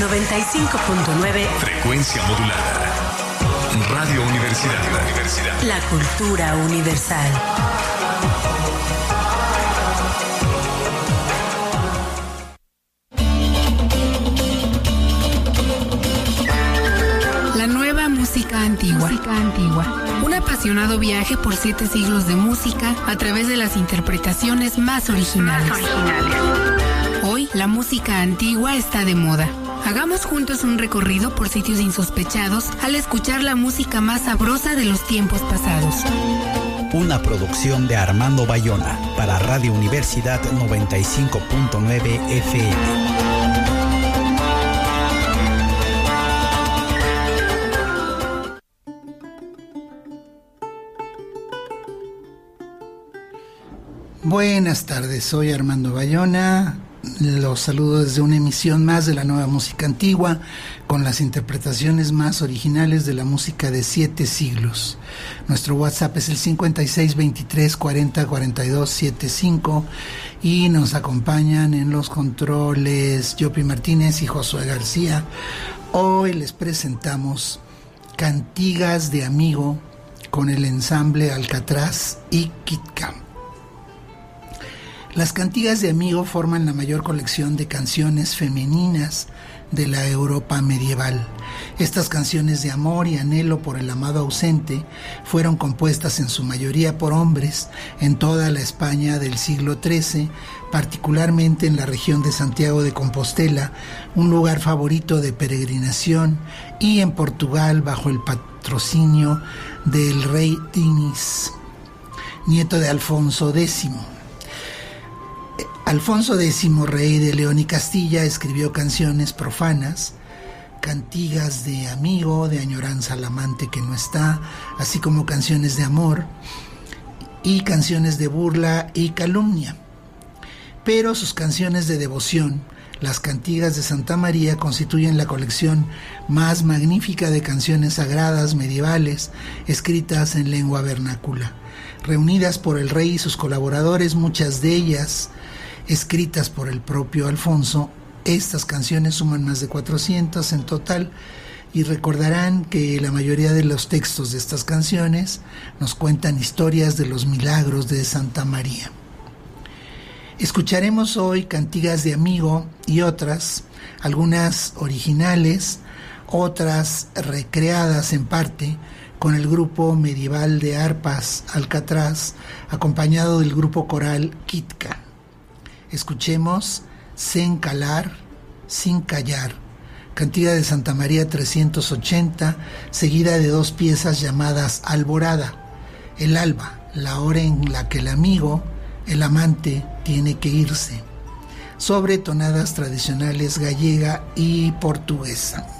95.9 Frecuencia modulada. Radio Universidad. La Universidad. La cultura universal. La nueva música antigua. Música antigua. Un apasionado viaje por siete siglos de música a través de las interpretaciones más originales. Hoy, la música antigua está de moda. Hagamos juntos un recorrido por sitios insospechados al escuchar la música más sabrosa de los tiempos pasados. Una producción de Armando Bayona para Radio Universidad 95.9 FM. Buenas tardes, soy Armando Bayona. Los saludo desde una emisión más de la nueva música antigua, con las interpretaciones más originales de la música de siete siglos. Nuestro WhatsApp es el 56 23 40 42 75 y nos acompañan en los controles Yopi Martínez y Josué García. Hoy les presentamos Cantigas de Amigo con el ensamble Alcatraz y Kitcam. Las cantigas de amigo forman la mayor colección de canciones femeninas de la Europa medieval. Estas canciones de amor y anhelo por el amado ausente fueron compuestas en su mayoría por hombres en toda la España del siglo XIII, particularmente en la región de Santiago de Compostela, un lugar favorito de peregrinación, y en Portugal bajo el patrocinio del rey Dinis, nieto de Alfonso X. Alfonso X, rey de León y Castilla, escribió canciones profanas, cantigas de amigo, de añoranza al amante que no está, así como canciones de amor y canciones de burla y calumnia. Pero sus canciones de devoción, las cantigas de Santa María, constituyen la colección más magnífica de canciones sagradas medievales escritas en lengua vernácula. Reunidas por el rey y sus colaboradores, muchas de ellas escritas por el propio Alfonso. Estas canciones suman más de 400 en total y recordarán que la mayoría de los textos de estas canciones nos cuentan historias de los milagros de Santa María. Escucharemos hoy cantigas de amigo y otras, algunas originales, otras recreadas en parte con el grupo medieval de arpas Alcatraz, acompañado del grupo coral Kitka. Escuchemos Sin calar, sin callar, cantiga de Santa María 380, seguida de dos piezas llamadas Alborada, el alba, la hora en la que el amigo, el amante, tiene que irse, sobre tonadas tradicionales gallega y portuguesa.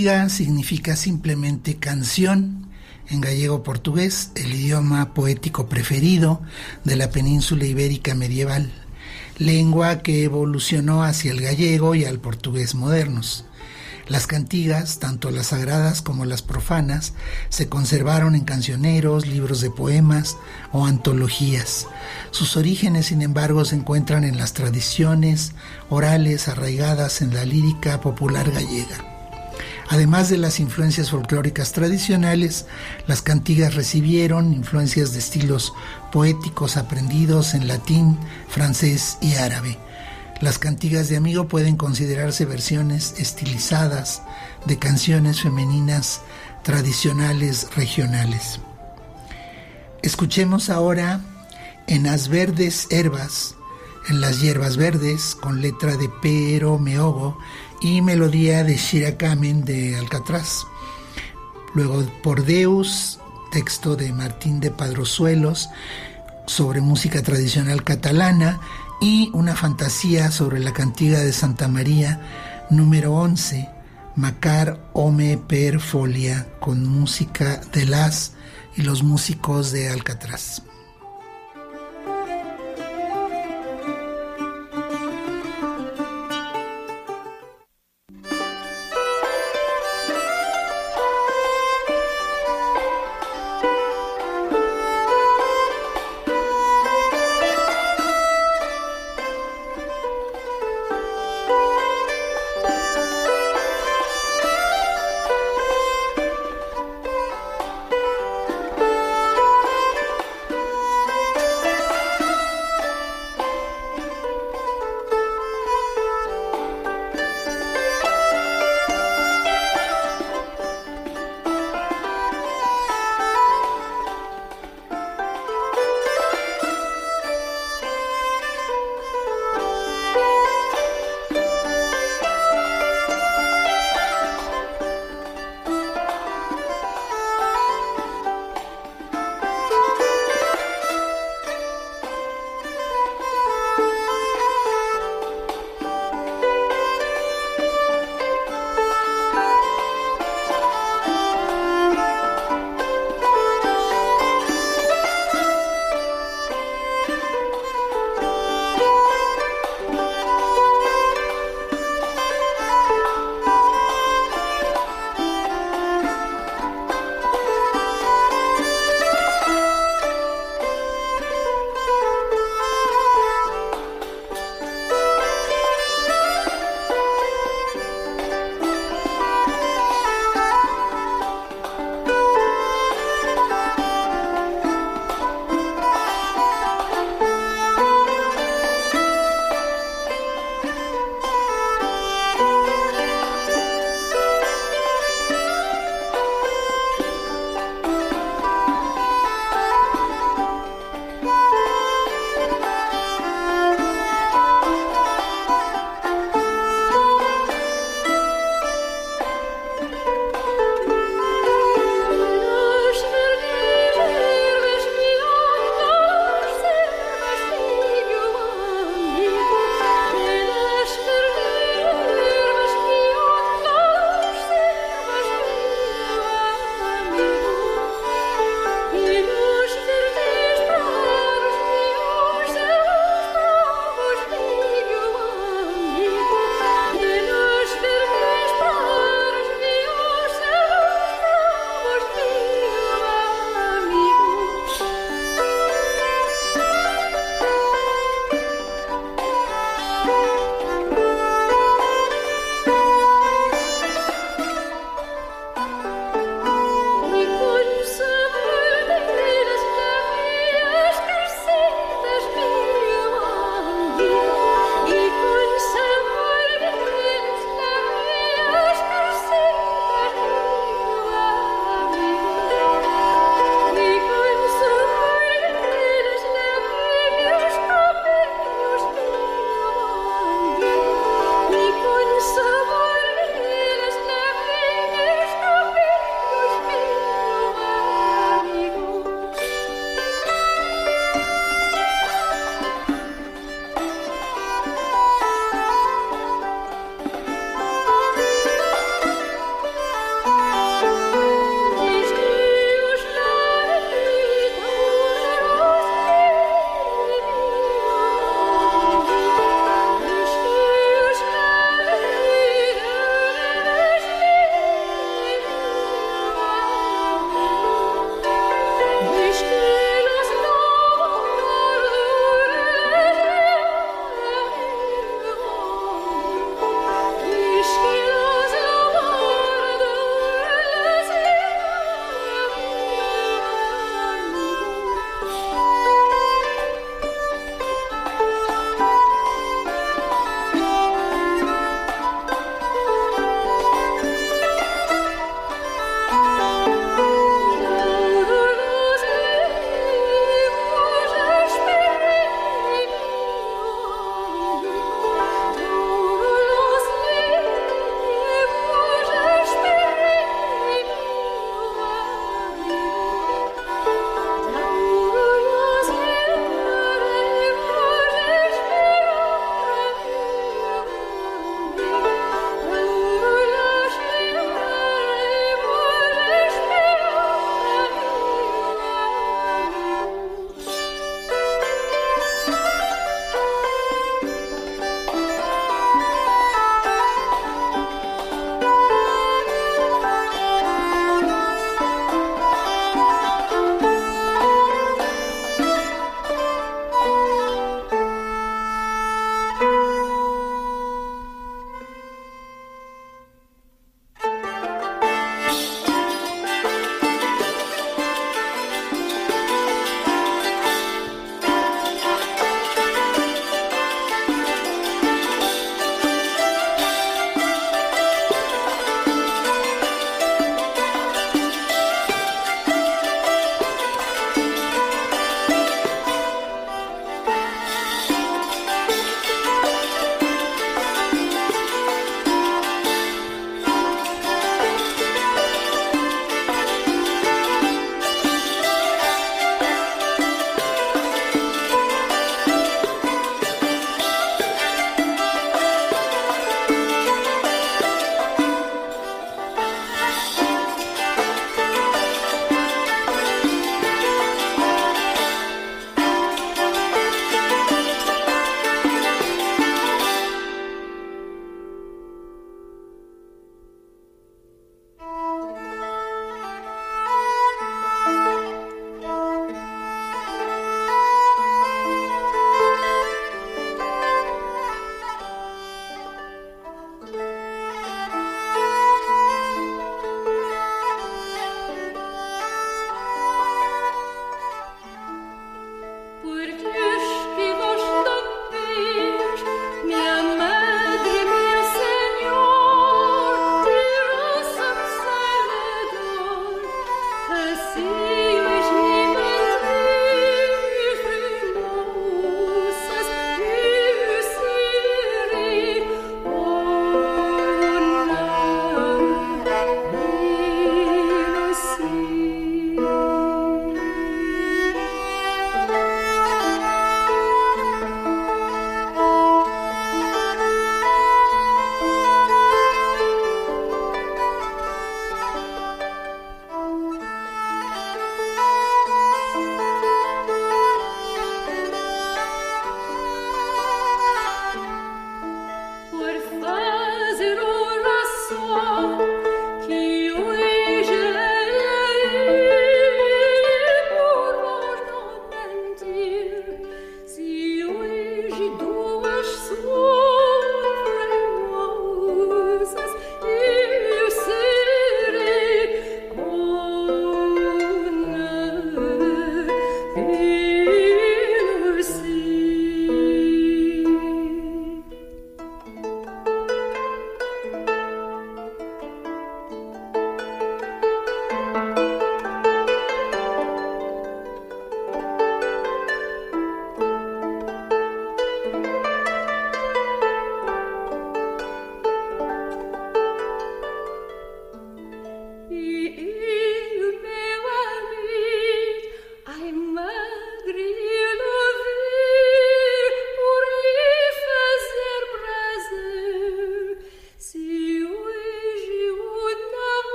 Cantiga significa simplemente canción en gallego portugués, el idioma poético preferido de la península ibérica medieval, lengua que evolucionó hacia el gallego y al portugués modernos. Las cantigas, tanto las sagradas como las profanas, se conservaron en cancioneros, libros de poemas o antologías. Sus orígenes, sin embargo, se encuentran en las tradiciones orales arraigadas en la lírica popular gallega. Además de las influencias folclóricas tradicionales, las cantigas recibieron influencias de estilos poéticos aprendidos en latín, francés y árabe las cantigas de amigo pueden considerarse versiones estilizadas de canciones femeninas tradicionales regionales. Escuchemos ahora en las verdes herbas, en las hierbas verdes, con letra de Pero Meogo y melodía de Shirakamen de Alcatraz. Luego por Deus, texto de Martín de Padrosuelos sobre música tradicional catalana y una fantasía sobre la cantiga de Santa María número 11, Macar Ome per Folia, con música de las y los músicos de Alcatraz.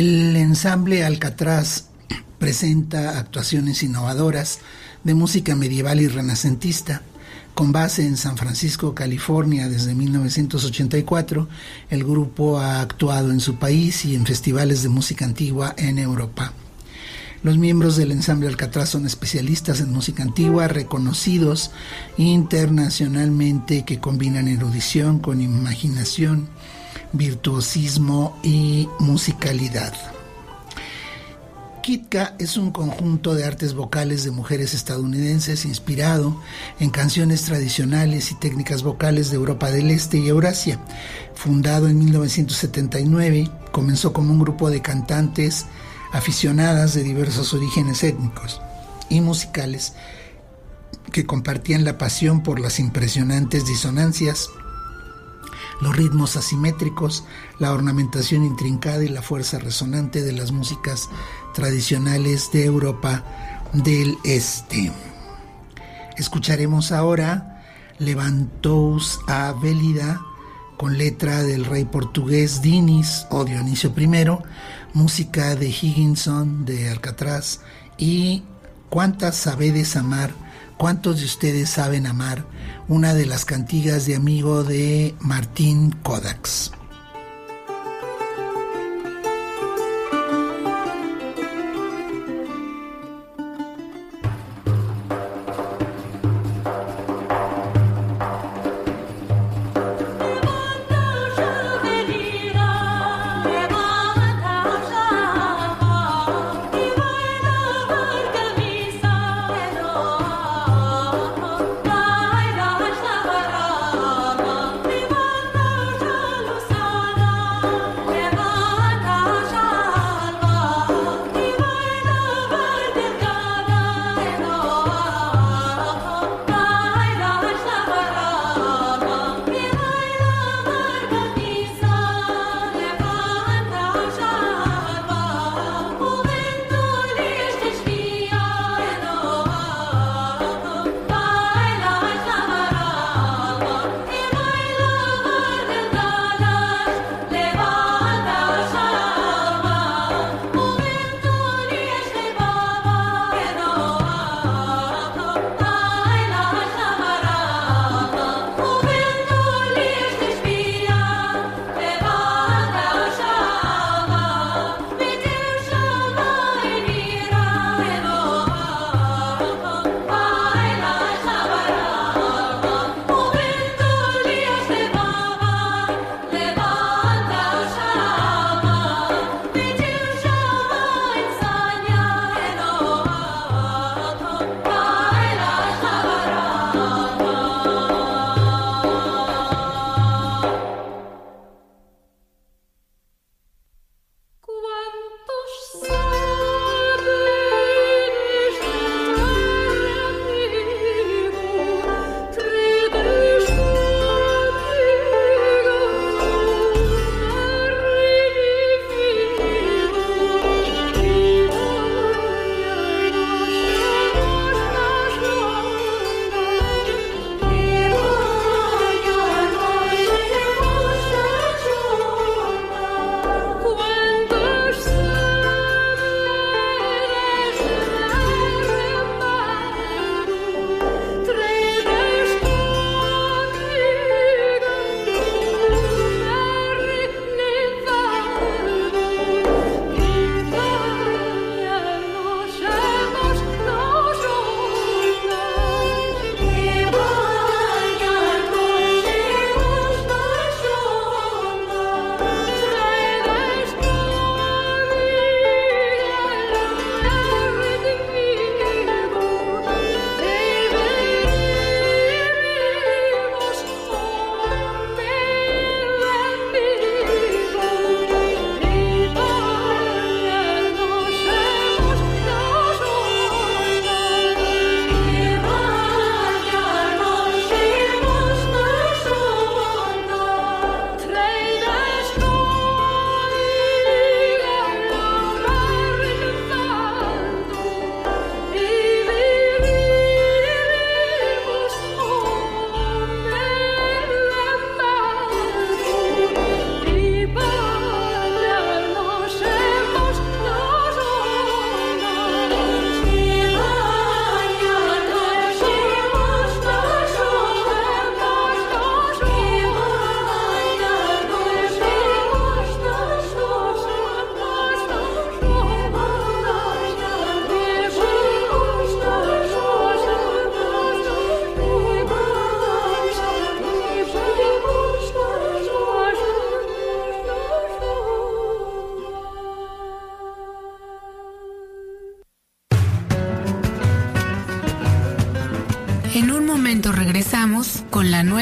El ensamble Alcatraz presenta actuaciones innovadoras de música medieval y renacentista. Con base en San Francisco, California, desde 1984, el grupo ha actuado en su país y en festivales de música antigua en Europa. Los miembros del ensamble Alcatraz son especialistas en música antigua, reconocidos internacionalmente, que combinan erudición con imaginación, virtuosismo y musicalidad. Kitka es un conjunto de artes vocales de mujeres estadounidenses inspirado en canciones tradicionales y técnicas vocales de Europa del Este y Eurasia. Fundado en 1979, comenzó como un grupo de cantantes aficionadas de diversos orígenes étnicos y musicales que compartían la pasión por las impresionantes disonancias los ritmos asimétricos, la ornamentación intrincada y la fuerza resonante de las músicas tradicionales de Europa del Este. Escucharemos ahora Levantous a Vélida con letra del rey portugués Dinis o Dionisio I, música de Higginson de Alcatraz y Cuántas sabedes amar, cuántos de ustedes saben amar, una de las cantigas de amigo de Martín Kodaks.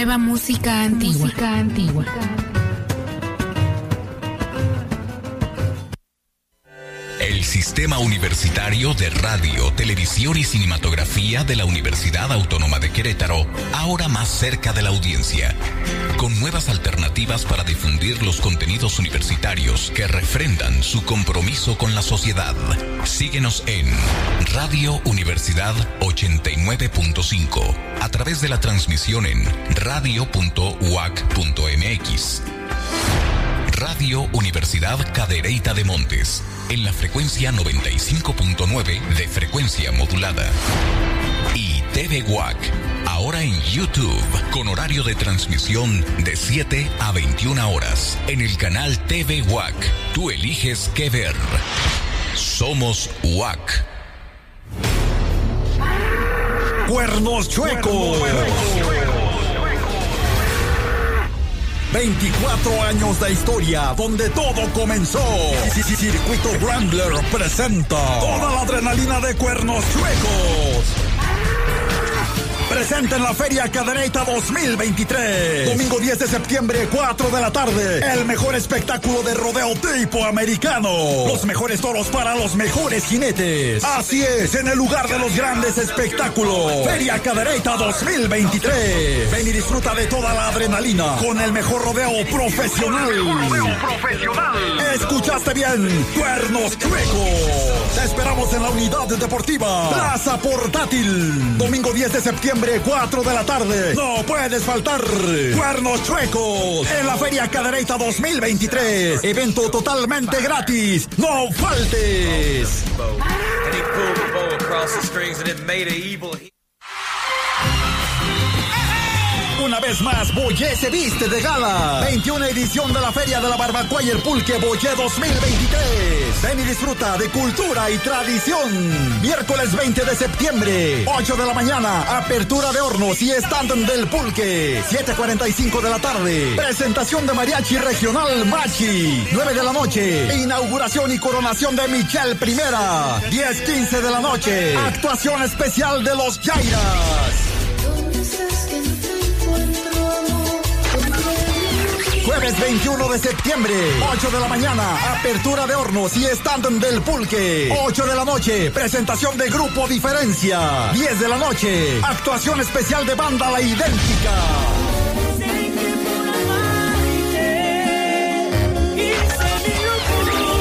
Nueva música antigua. Música antigua. El Sistema Universitario de Radio, Televisión y Cinematografía de la Universidad Autónoma de Querétaro, ahora más cerca de la audiencia, con nuevas alternativas para difundir los contenidos universitarios que refrendan su compromiso con la sociedad. Síguenos en Radio Universidad 89.5, a través de la transmisión en radio.uac.mx. Radio Universidad Cadereyta de Montes, en la frecuencia 95.9 de frecuencia modulada. Y TV WAC, ahora en YouTube, con horario de transmisión de 7 a 21 horas, en el canal TV WAC. Tú eliges qué ver. Somos WAC. Cuernos chuecos. 24 años de historia donde todo comenzó. Circuito Wrangler presenta toda la adrenalina de cuernos chuecos. Presenta en la Feria Cadereyta 2023. Domingo 10 de septiembre, 4 de la tarde. El mejor espectáculo de rodeo tipo americano. Los mejores toros para los mejores jinetes. Así es, en el lugar de los grandes espectáculos. Feria Cadereyta 2023. Ven y disfruta de toda la adrenalina con el mejor rodeo profesional. profesional. Escuchaste bien, Cuernos Chuecos. Te esperamos en la unidad deportiva Plaza Portátil. Domingo 10 de septiembre 4 de la tarde. No puedes faltar. Cuernos Chuecos en la Feria Cadereyta 2023. Evento totalmente gratis. No faltes. Una vez más, Boyé se viste de gala. 21 edición de la Feria de la Barbacoa y el Pulque Boyé 2023. Ven y disfruta de cultura y tradición. Miércoles 20 de septiembre, 8 de la mañana, apertura de hornos y stand del Pulque. 7.45 de la tarde, presentación de Mariachi Regional Machi. 9 de la noche, inauguración y coronación de Michelle Primera. 10.15 de la noche, actuación especial de los Jairas. Jueves 21 de septiembre, 8 de la mañana, apertura de hornos y stand del pulque. 8 de la noche, presentación de Grupo Diferencia. 10 de la noche, actuación especial de banda La Idéntica.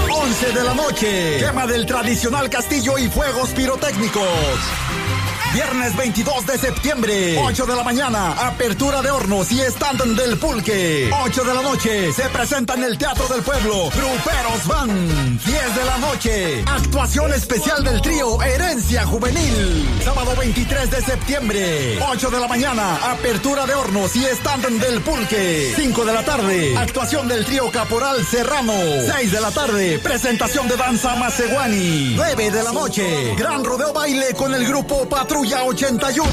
11 de la noche, quema del tradicional castillo y fuegos pirotécnicos. Viernes 22 de septiembre, 8 de la mañana, apertura de hornos y stand del pulque. 8 de la noche, se presenta en el Teatro del Pueblo, Gruperos Van. 10 de la noche, actuación especial del trío Herencia Juvenil. Sábado 23 de septiembre, 8 de la mañana, apertura de hornos y stand del pulque. 5 de la tarde, actuación del trío Caporal Serrano. 6 de la tarde, presentación de danza Maceguani. 9 de la noche, gran rodeo baile con el grupo Patrulla. Patrulla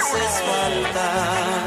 81.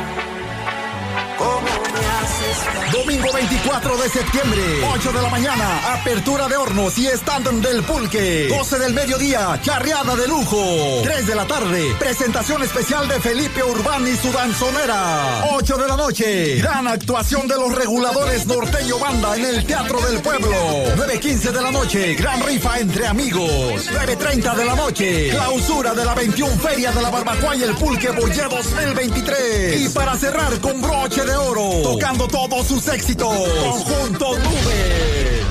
Domingo 24 de septiembre, 8 de la mañana, apertura de hornos y stand del pulque. 12 del mediodía, charreada de lujo. 3 de la tarde, presentación especial de Felipe Urbán y su danzonera. 8 de la noche, gran actuación de los reguladores norteño banda en el Teatro del Pueblo. 9.15 de la noche, gran rifa entre amigos. 9.30 de la noche, clausura de la 21 Feria de la Barbacoa y el Pulque Boyé 2023. Y para cerrar con broche de oro, tocando todos sus éxitos. Conjunto Nube.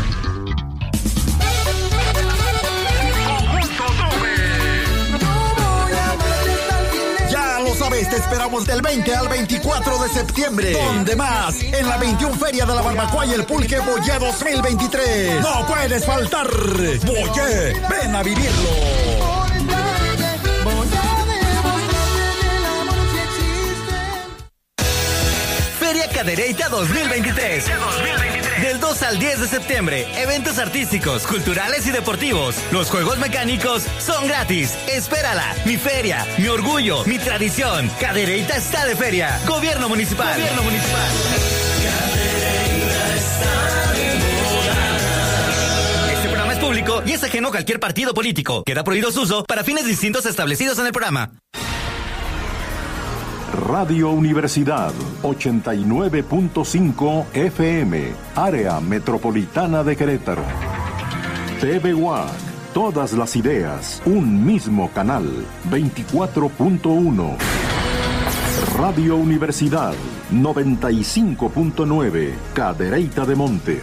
Ya lo sabes, te esperamos del 20 al 24 de septiembre. ¿Dónde más? En la 21 Feria de la Barbacoa y el Pulque Boyé 2023. No puedes faltar. Boyé, ven a vivirlo. Feria Cadereyta 2023. Del 2 al 10 de septiembre, eventos artísticos, culturales y deportivos. Los juegos mecánicos son gratis. Espérala. Mi feria, mi orgullo, mi tradición. Cadereyta está de feria. Gobierno municipal. Gobierno municipal. Este programa es público y es ajeno a cualquier partido político. Queda prohibido su uso para fines distintos establecidos en el programa. Radio Universidad 89.5 FM, área metropolitana de Querétaro. TV WAC, todas las ideas, un mismo canal 24.1. Radio Universidad 95.9, Cadereyta de Montes.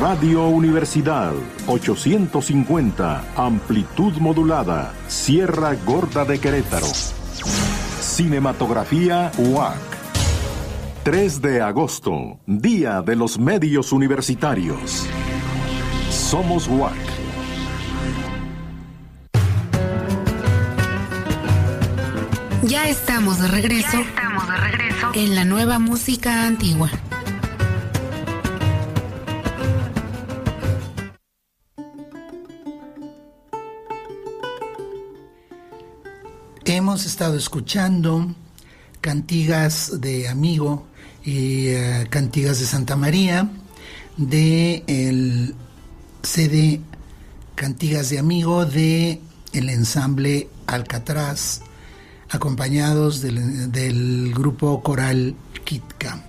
Radio Universidad 850, amplitud modulada, Sierra Gorda de Querétaro. Cinematografía UAC. 3 de agosto, Día de los Medios Universitarios. Somos UAC. Ya estamos de regreso. estamos de regreso en la nueva música antigua. Hemos estado escuchando cantigas de Amigo y uh, cantigas de Santa María de el CD Cantigas de Amigo de el ensamble Alcatraz acompañados del, del grupo coral Kitka.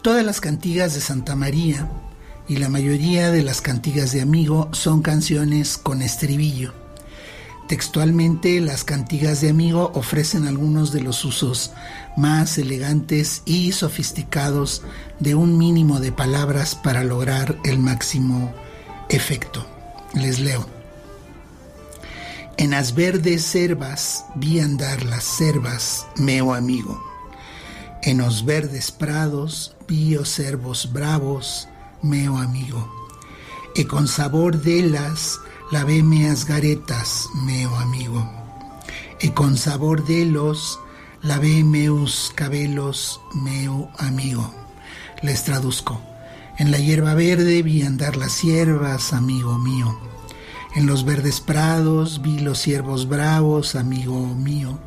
Todas las cantigas de Santa María y la mayoría de las cantigas de Amigo son canciones con estribillo. Textualmente, las cantigas de amigo ofrecen algunos de los usos más elegantes y sofisticados de un mínimo de palabras para lograr el máximo efecto. Les leo. En las verdes cervas vi andar las cervas, meo amigo. En los verdes prados vi os cervos bravos, meo amigo. E con sabor de las Laveme as garetas, meo amigo, y con sabor de los lavé meus cabelos, meu amigo. Les traduzco. En la hierba verde vi andar las ciervas, amigo mío. En los verdes prados vi los ciervos bravos, amigo mío.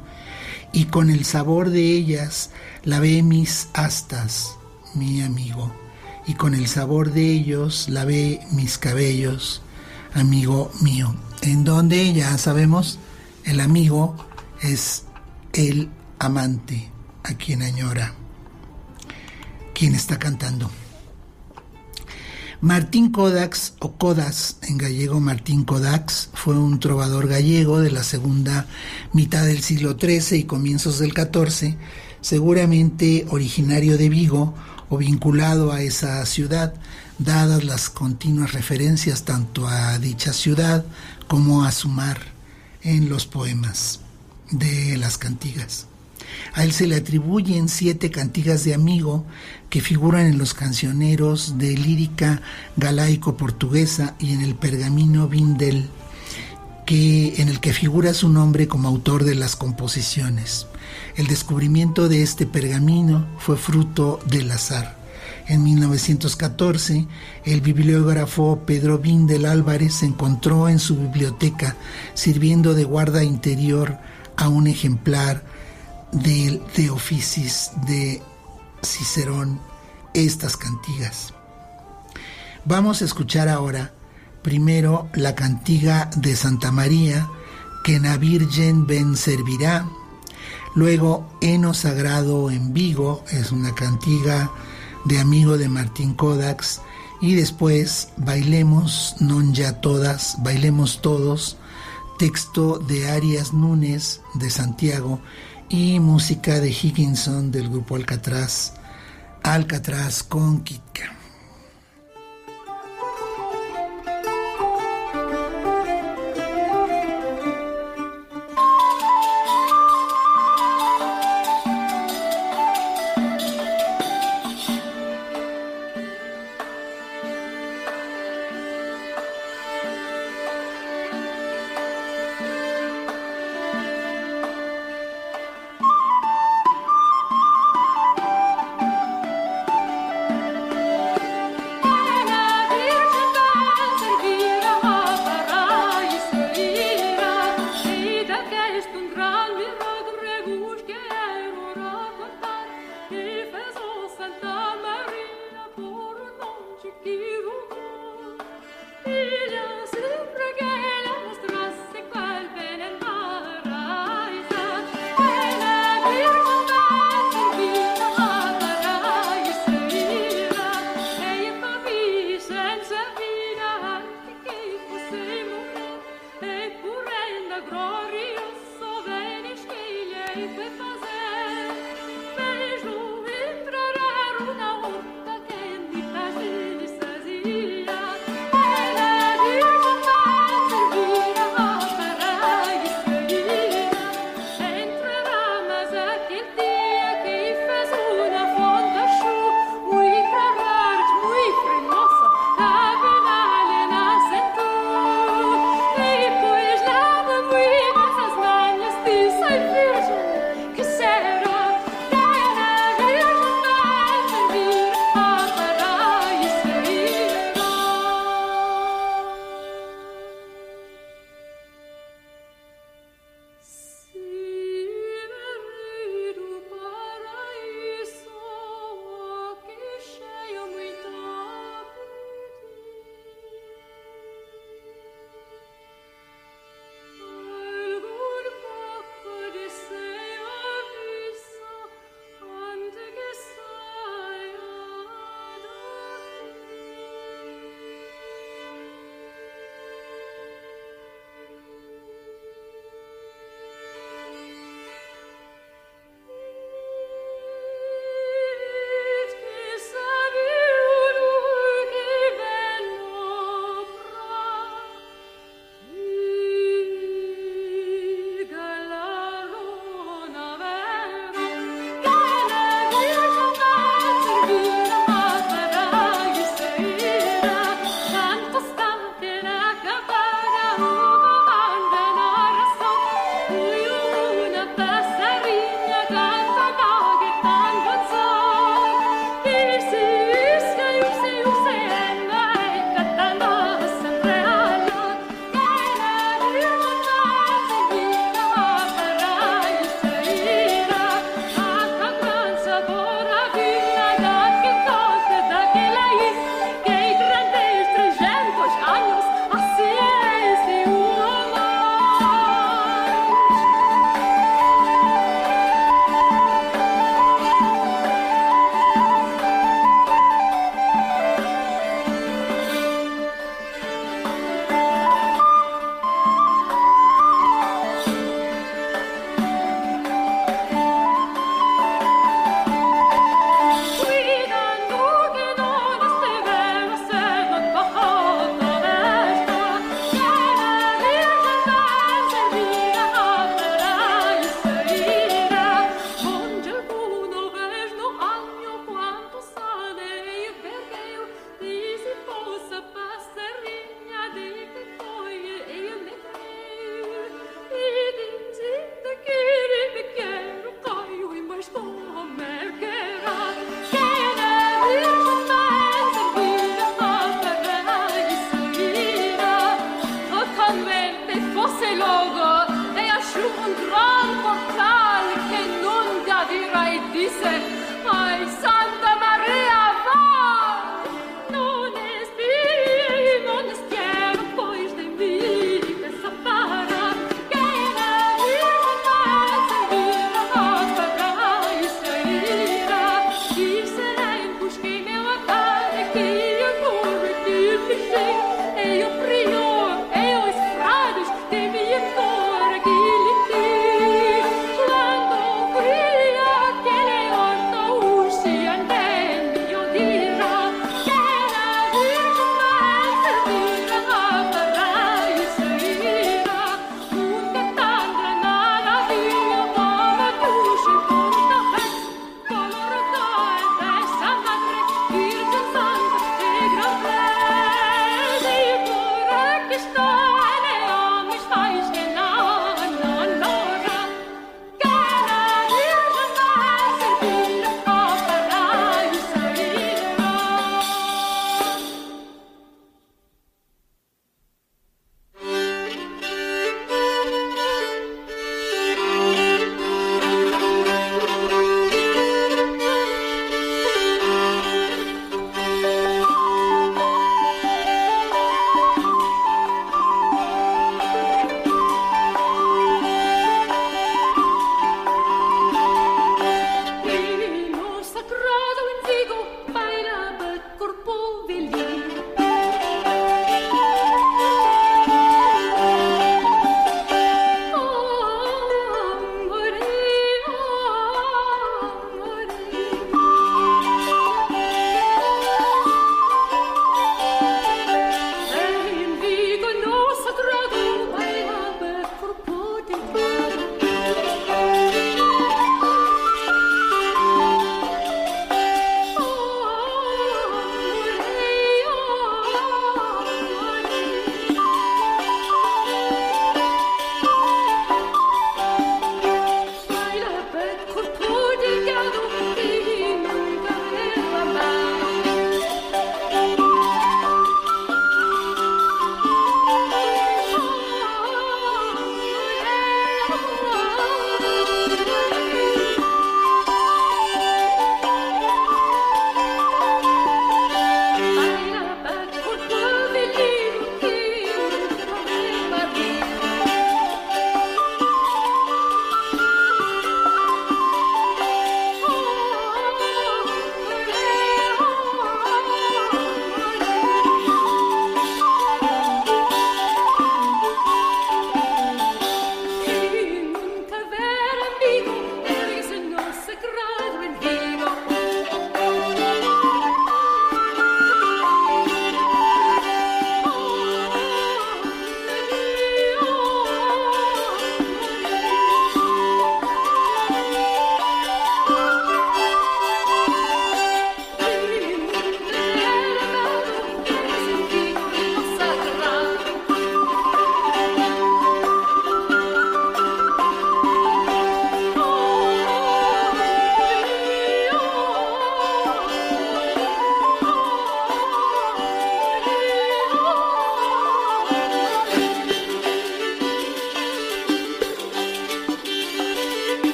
Y con el sabor de ellas lavé mis astas, mi amigo. Y con el sabor de ellos lavé mis cabellos, amigo mío, en donde ya sabemos el amigo es el amante a quien añora, quien está cantando. Martín Kodax o Kodas, en gallego Martín Kodax, fue un trovador gallego de la segunda mitad del siglo XIII y comienzos del XIV, seguramente originario de Vigo o vinculado a esa ciudad, dadas las continuas referencias tanto a dicha ciudad como a su mar en los poemas de las cantigas. A él se le atribuyen siete cantigas de amigo que figuran en los cancioneros de lírica galaico-portuguesa y en el pergamino Vindel, que, en el que figura su nombre como autor de las composiciones. El descubrimiento de este pergamino fue fruto del azar. En 1914, el bibliógrafo Pedro Vindel Álvarez encontró en su biblioteca sirviendo de guarda interior a un ejemplar del De Officis de Cicerón estas cantigas. Vamos a escuchar ahora primero la cantiga de Santa María, que na Virgen ven servirá. Luego, Heno Sagrado en Vigo, es una cantiga de amigo de Martín Kodax. Y después, Bailemos, non ya todas, Bailemos todos, texto de Arias Núñez de Santiago y música de Higginson del grupo Alcatraz, Alcatraz con Kitka.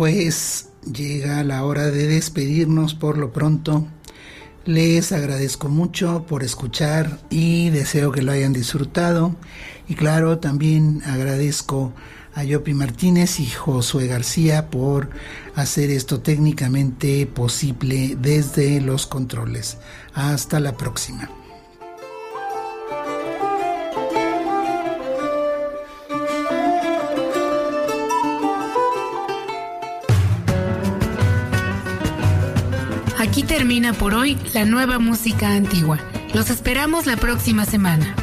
Pues llega la hora de despedirnos por lo pronto. Les agradezco mucho por escuchar y deseo que lo hayan disfrutado. Y claro, también agradezco a Yopi Martínez y Josué García por hacer esto técnicamente posible desde los controles. Hasta la próxima. Termina por hoy la nueva música antigua. Los esperamos la próxima semana.